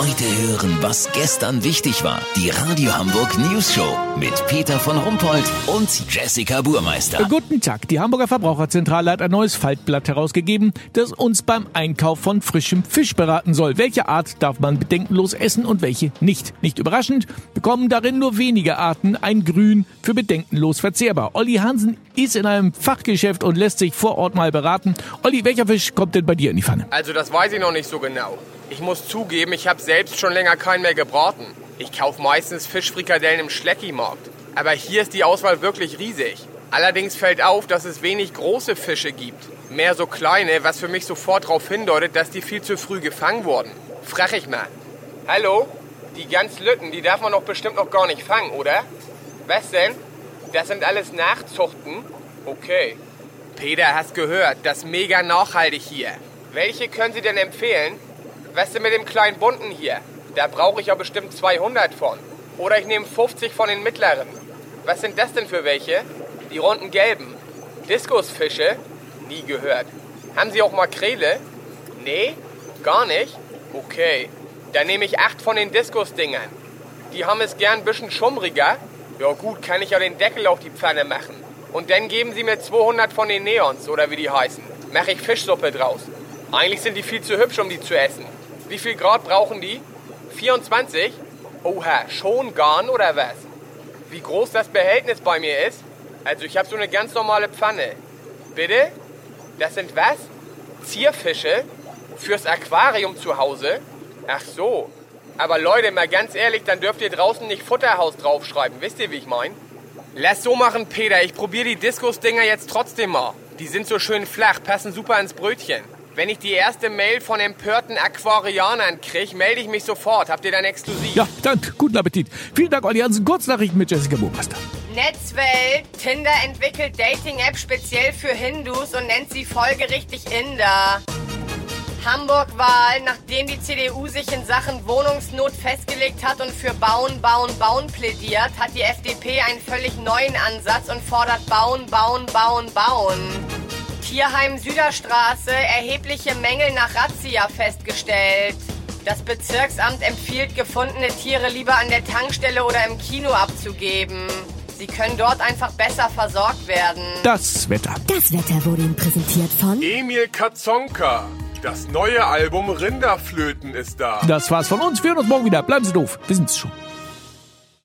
Heute hören, was gestern wichtig war. Die Radio Hamburg News Show mit Peter von Rumpold und Jessica Burmeister. Guten Tag. Die Hamburger Verbraucherzentrale hat ein neues Faltblatt herausgegeben, das uns beim Einkauf von frischem Fisch beraten soll. Welche Art darf man bedenkenlos essen und welche nicht? Nicht überraschend bekommen darin nur wenige Arten ein Grün für bedenkenlos verzehrbar. Olli Hansen ist in einem Fachgeschäft und lässt sich vor Ort mal beraten. Olli, welcher Fisch kommt denn bei dir in die Pfanne? Also das weiß ich noch nicht so genau. Ich muss zugeben, ich habe selbst schon länger keinen mehr gebraten. Ich kaufe meistens Fischfrikadellen im Schleckimarkt. Aber hier ist die Auswahl wirklich riesig. Allerdings fällt auf, dass es wenig große Fische gibt. Mehr so kleine, was für mich sofort darauf hindeutet, dass die viel zu früh gefangen wurden. Frag ich mal. Hallo? Die ganz Lütten, die darf man doch bestimmt noch gar nicht fangen, oder? Was denn? Das sind alles Nachzuchten? Okay. Peter, hast gehört, das ist mega nachhaltig hier. Welche können Sie denn empfehlen? Was denn mit dem kleinen bunten hier? Da brauche ich ja bestimmt 200 von. Oder ich nehme 50 von den mittleren. Was sind das denn für welche? Die runden gelben. Diskusfische? Nie gehört. Haben Sie auch Makrele? Nee? Gar nicht? Okay. Dann nehme ich 8 von den Diskusdingern. Die haben es gern ein bisschen schummriger. Ja gut, kann ich ja den Deckel auf die Pfanne machen. Und dann geben Sie mir 200 von den Neons, oder wie die heißen. Mache ich Fischsuppe draus. Eigentlich sind die viel zu hübsch, um die zu essen. Wie viel Grad brauchen die? 24? Oha, schon garn oder was? Wie groß das Behältnis bei mir ist? Also ich habe so eine ganz normale Pfanne. Bitte? Das sind was? Zierfische? Fürs Aquarium zu Hause? Ach so. Aber Leute, mal ganz ehrlich, dann dürft ihr draußen nicht Futterhaus draufschreiben. Wisst ihr, wie ich mein? Lass so machen, Peter. Ich probiere die Diskusdinger jetzt trotzdem mal. Die sind so schön flach, passen super ins Brötchen. Wenn ich die erste Mail von empörten Aquarianern kriege, melde ich mich sofort. Habt ihr dann exklusiv? Ja, dann guten Appetit. Vielen Dank, Olli Hansen. Kurznachrichten mit Jessica Burmeister. Netzwelt. Tinder entwickelt Dating-App speziell für Hindus und nennt sie folgerichtig Inder. Hamburg-Wahl, nachdem die CDU sich in Sachen Wohnungsnot festgelegt hat und für Bauen, Bauen, Bauen plädiert, hat die FDP einen völlig neuen Ansatz und fordert Bauen, Bauen, Bauen, Bauen. Tierheim Süderstraße, erhebliche Mängel nach Razzia festgestellt. Das Bezirksamt empfiehlt, gefundene Tiere lieber an der Tankstelle oder im Kino abzugeben. Sie können dort einfach besser versorgt werden. Das Wetter. Das Wetter wurde Ihnen präsentiert von Emil Katzonka. Das neue Album Rinderflöten ist da. Das war's von uns. Wir hören uns morgen wieder. Bleiben Sie doof. Wir sind's schon.